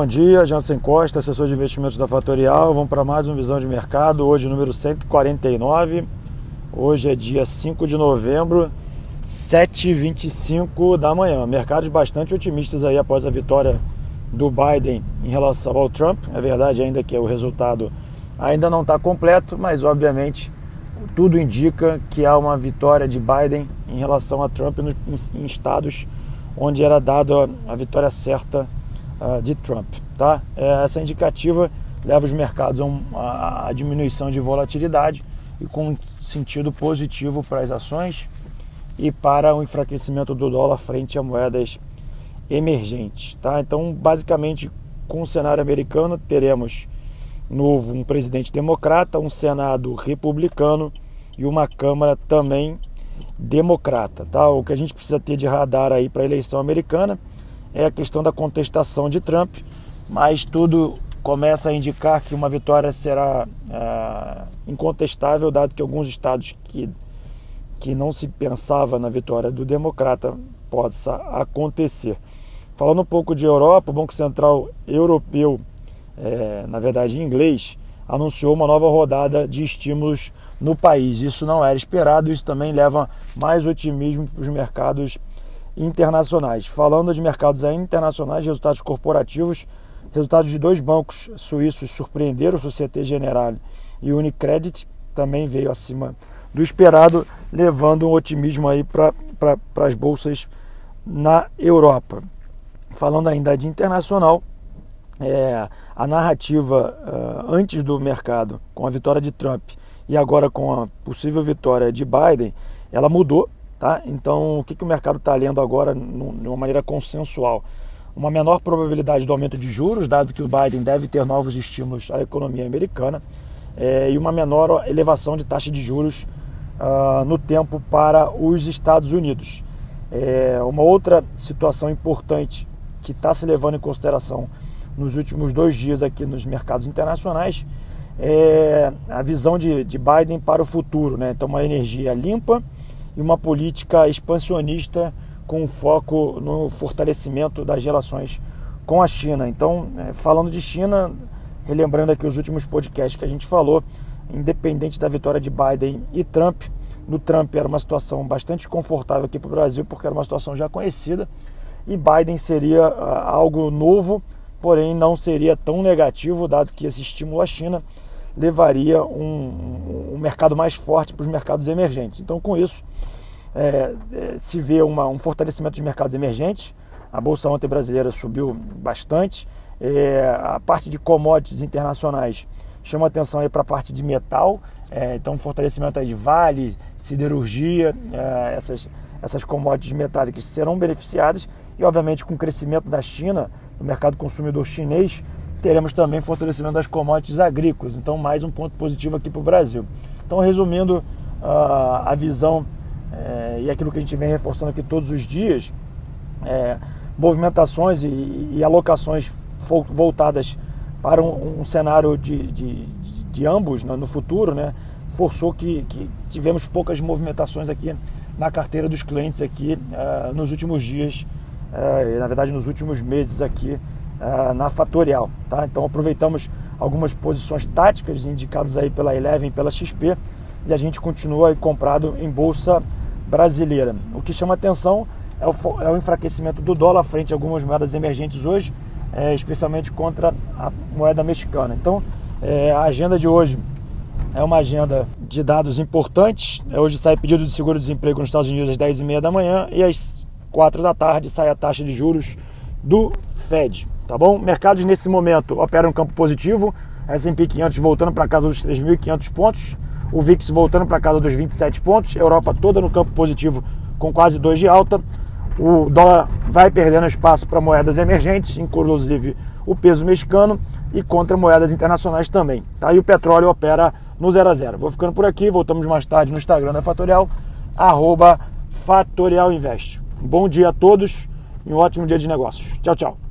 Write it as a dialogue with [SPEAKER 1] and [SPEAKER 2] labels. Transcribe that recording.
[SPEAKER 1] Bom dia, Jansen Costa, assessor de investimentos da Fatorial. Vamos para mais uma visão de mercado, hoje número 149. Hoje é dia 5 de novembro, 7h25 da manhã. Mercados bastante otimistas aí após a vitória do Biden em relação ao Trump. É verdade ainda que o resultado ainda não está completo, mas obviamente tudo indica que há uma vitória de Biden em relação a Trump em estados onde era dada a vitória certa uh, de Trump. Tá? É, essa indicativa leva os mercados a, um, a, diminuição de volatilidade e com sentido positivo para as ações e para o enfraquecimento do dólar frente a moedas emergentes. Tá? Então, basicamente, com o cenário americano, teremos novo um presidente democrata, um senado republicano e uma câmara também democrata, tá? O que a gente precisa ter de radar aí para a eleição americana é a questão da contestação de Trump, mas tudo começa a indicar que uma vitória será é, incontestável, dado que alguns estados que, que não se pensava na vitória do democrata possa acontecer. Falando um pouco de Europa, o Banco Central Europeu, é, na verdade em inglês, anunciou uma nova rodada de estímulos no país. Isso não era esperado, isso também leva mais otimismo para os mercados internacionais. Falando de mercados internacionais, resultados corporativos, resultados de dois bancos suíços surpreenderam, Societe Generale e Unicredit, também veio acima do esperado, levando um otimismo aí para as bolsas na Europa. Falando ainda de internacional, é, a narrativa uh, antes do mercado, com a vitória de Trump e agora com a possível vitória de Biden, ela mudou Tá? Então, o que, que o mercado está lendo agora de uma maneira consensual? Uma menor probabilidade do aumento de juros, dado que o Biden deve ter novos estímulos à economia americana, é, e uma menor elevação de taxa de juros uh, no tempo para os Estados Unidos. É, uma outra situação importante que está se levando em consideração nos últimos dois dias aqui nos mercados internacionais é a visão de, de Biden para o futuro. Né? Então, uma energia limpa e uma política expansionista com foco no fortalecimento das relações com a China. Então, é, falando de China, relembrando aqui os últimos podcasts que a gente falou, independente da vitória de Biden e Trump, no Trump era uma situação bastante confortável aqui para o Brasil, porque era uma situação já conhecida, e Biden seria uh, algo novo, porém não seria tão negativo, dado que esse estímulo à China levaria um, um mercado mais forte para os mercados emergentes. Então, com isso, é, é, se vê uma, um fortalecimento dos mercados emergentes. A Bolsa ontem brasileira subiu bastante. É, a parte de commodities internacionais chama atenção para a parte de metal. É, então, fortalecimento aí de Vale, siderurgia, é, essas, essas commodities metálicas serão beneficiadas. E, obviamente, com o crescimento da China, no mercado consumidor chinês, teremos também fortalecimento das commodities agrícolas. Então, mais um ponto positivo aqui para o Brasil. Então, resumindo uh, a visão é, e aquilo que a gente vem reforçando aqui todos os dias, é, movimentações e, e, alocações voltadas para um, um cenário de, de, de ambos no, no, futuro, né, forçou que, que, tivemos poucas movimentações aqui na carteira dos clientes aqui uh, nos últimos dias, uh, na verdade nos últimos meses aqui uh, na Fatorial. Tá? Então aproveitamos algumas posições táticas indicadas aí pela Eleven, pela XP, e a gente continua comprado em bolsa brasileira. O que chama atenção é o, é o enfraquecimento do dólar frente a algumas moedas emergentes hoje, é, especialmente contra a moeda mexicana. Então, é, a agenda de hoje é uma agenda de dados importantes. É, hoje sai pedido de seguro-desemprego nos Estados Unidos às 10h30 da manhã e às 4 da tarde sai a taxa de juros do Fed tá bom? Mercados nesse momento operam um campo positivo, S&P 500 voltando para casa dos 3.500 pontos, o VIX voltando para casa dos 27 pontos, Europa toda no campo positivo com quase 2 de alta, o dólar vai perdendo espaço para moedas emergentes, inclusive o peso mexicano e contra moedas internacionais também. Tá? E o petróleo opera no 0 a 0. Vou ficando por aqui, voltamos mais tarde no Instagram da Fatorial, arroba Fatorial Invest. Bom dia a todos e um ótimo dia de negócios. Tchau, tchau.